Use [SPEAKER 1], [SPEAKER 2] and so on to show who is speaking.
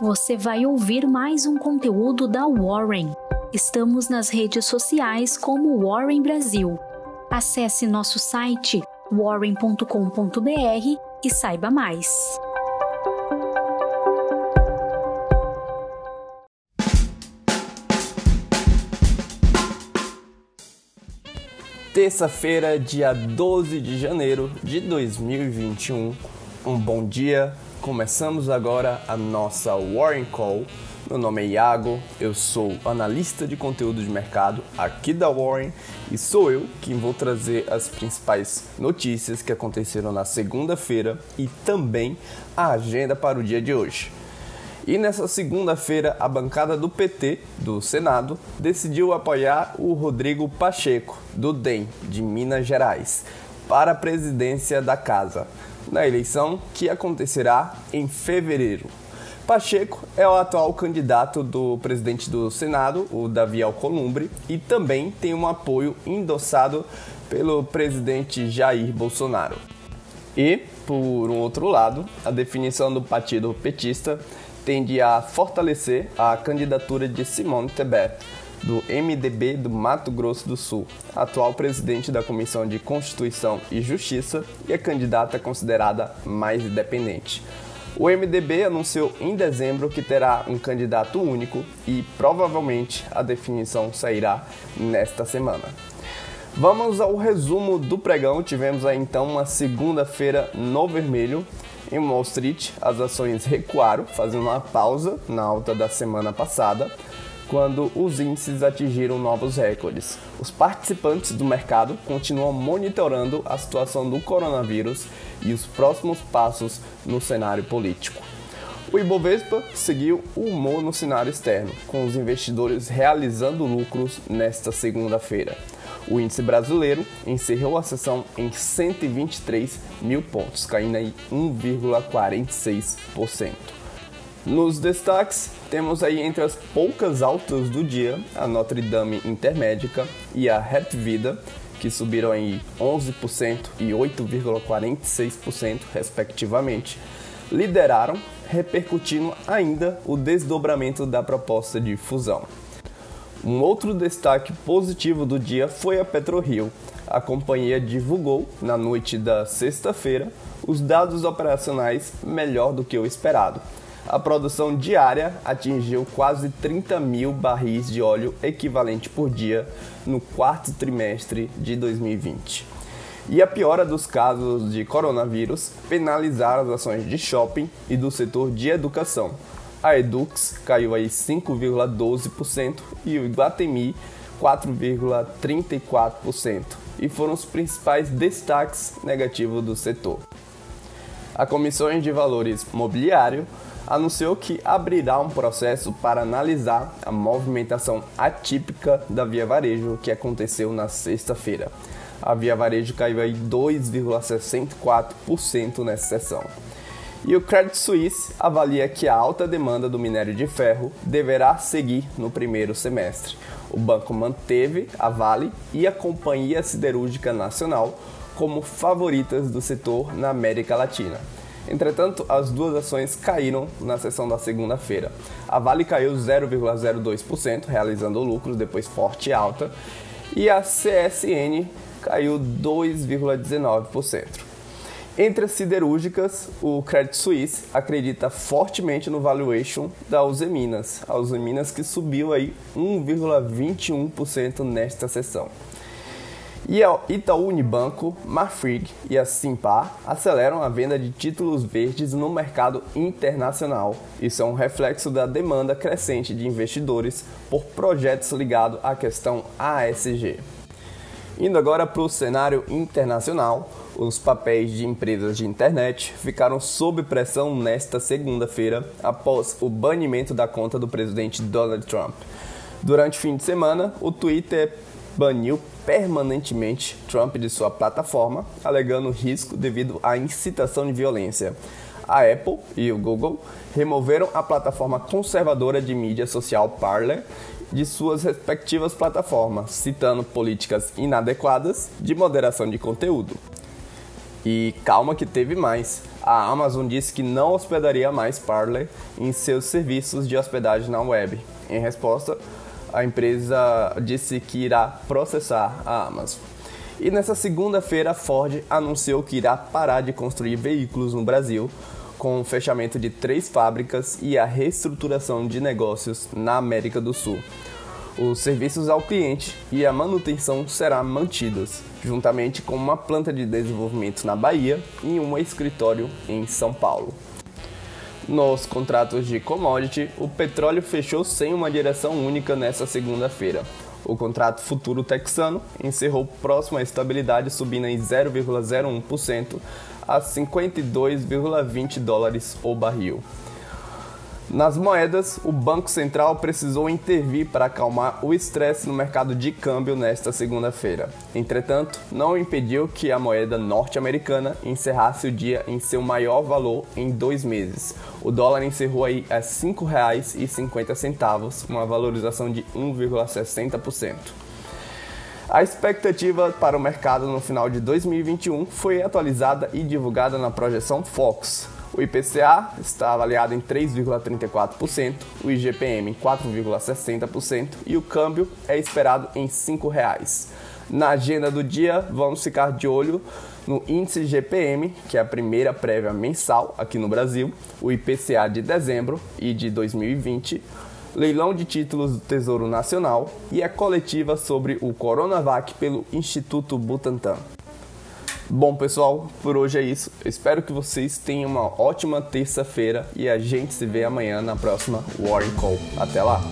[SPEAKER 1] você vai ouvir mais um conteúdo da Warren. Estamos nas redes sociais como Warren Brasil. Acesse nosso site warren.com.br e saiba mais.
[SPEAKER 2] Terça-feira, dia 12 de janeiro de 2021. Um bom dia. Começamos agora a nossa Warren Call. Meu nome é Iago, eu sou analista de conteúdo de mercado aqui da Warren e sou eu quem vou trazer as principais notícias que aconteceram na segunda-feira e também a agenda para o dia de hoje. E nessa segunda-feira, a bancada do PT, do Senado, decidiu apoiar o Rodrigo Pacheco, do DEM, de Minas Gerais, para a presidência da Casa, na eleição que acontecerá em fevereiro. Pacheco é o atual candidato do presidente do Senado, o Davi Alcolumbre, e também tem um apoio endossado pelo presidente Jair Bolsonaro. E, por um outro lado, a definição do partido petista tende a fortalecer a candidatura de Simone Tebet, do MDB do Mato Grosso do Sul, atual presidente da Comissão de Constituição e Justiça e a candidata considerada mais independente. O MDB anunciou em dezembro que terá um candidato único e provavelmente a definição sairá nesta semana. Vamos ao resumo do pregão. Tivemos aí então uma segunda-feira no vermelho. Em Wall Street, as ações recuaram, fazendo uma pausa na alta da semana passada, quando os índices atingiram novos recordes. Os participantes do mercado continuam monitorando a situação do coronavírus e os próximos passos no cenário político. O Ibovespa seguiu o humor no cenário externo, com os investidores realizando lucros nesta segunda-feira. O índice brasileiro encerrou a sessão em 123 mil pontos, caindo em 1,46%. Nos destaques, temos aí entre as poucas altas do dia a Notre Dame Intermédica e a Vida, que subiram em 11% e 8,46% respectivamente, lideraram, repercutindo ainda o desdobramento da proposta de fusão. Um outro destaque positivo do dia foi a PetroRio. A companhia divulgou, na noite da sexta-feira, os dados operacionais melhor do que o esperado. A produção diária atingiu quase 30 mil barris de óleo equivalente por dia no quarto trimestre de 2020. E a piora dos casos de coronavírus penalizaram as ações de shopping e do setor de educação, a Edux caiu aí 5,12% e o Iguatemi 4,34% e foram os principais destaques negativos do setor. A Comissão de Valores Mobiliário anunciou que abrirá um processo para analisar a movimentação atípica da Via Varejo que aconteceu na sexta-feira. A Via Varejo caiu aí 2,64% nessa sessão. E o Credit Suisse avalia que a alta demanda do minério de ferro deverá seguir no primeiro semestre. O banco manteve a Vale e a Companhia Siderúrgica Nacional como favoritas do setor na América Latina. Entretanto, as duas ações caíram na sessão da segunda-feira. A Vale caiu 0,02%, realizando lucros depois forte alta, e a CSN caiu 2,19%. Entre as siderúrgicas, o Credit Suisse acredita fortemente no valuation da Useminas, a Useminas que subiu aí 1,21% nesta sessão. E a Itaú Unibanco, Marfrig e a Simpar aceleram a venda de títulos verdes no mercado internacional. Isso é um reflexo da demanda crescente de investidores por projetos ligados à questão ASG. Indo agora para o cenário internacional, os papéis de empresas de internet ficaram sob pressão nesta segunda-feira após o banimento da conta do presidente Donald Trump. Durante o fim de semana, o Twitter baniu permanentemente Trump de sua plataforma, alegando risco devido à incitação de violência. A Apple e o Google removeram a plataforma conservadora de mídia social Parler de suas respectivas plataformas, citando políticas inadequadas de moderação de conteúdo. E calma que teve mais. A Amazon disse que não hospedaria mais Parler em seus serviços de hospedagem na web. Em resposta, a empresa disse que irá processar a Amazon. E nessa segunda-feira, a Ford anunciou que irá parar de construir veículos no Brasil, com o fechamento de três fábricas e a reestruturação de negócios na América do Sul. Os serviços ao cliente e a manutenção serão mantidos, juntamente com uma planta de desenvolvimento na Bahia e um escritório em São Paulo. Nos contratos de commodity, o petróleo fechou sem uma direção única nesta segunda-feira. O contrato futuro texano encerrou próximo à estabilidade, subindo em 0,01% a 52,20 dólares o barril. Nas moedas, o Banco Central precisou intervir para acalmar o estresse no mercado de câmbio nesta segunda-feira. Entretanto, não impediu que a moeda norte-americana encerrasse o dia em seu maior valor em dois meses. O dólar encerrou aí a R$ 5,50, uma valorização de 1,60%. A expectativa para o mercado no final de 2021 foi atualizada e divulgada na projeção Fox, o IPCA está avaliado em 3,34%, o IGPM em 4,60% e o câmbio é esperado em R$ 5,00. Na agenda do dia, vamos ficar de olho no índice GPM, que é a primeira prévia mensal aqui no Brasil, o IPCA de dezembro e de 2020, leilão de títulos do Tesouro Nacional e a coletiva sobre o Coronavac pelo Instituto Butantan. Bom, pessoal, por hoje é isso. Eu espero que vocês tenham uma ótima terça-feira e a gente se vê amanhã na próxima Warren Call. Até lá!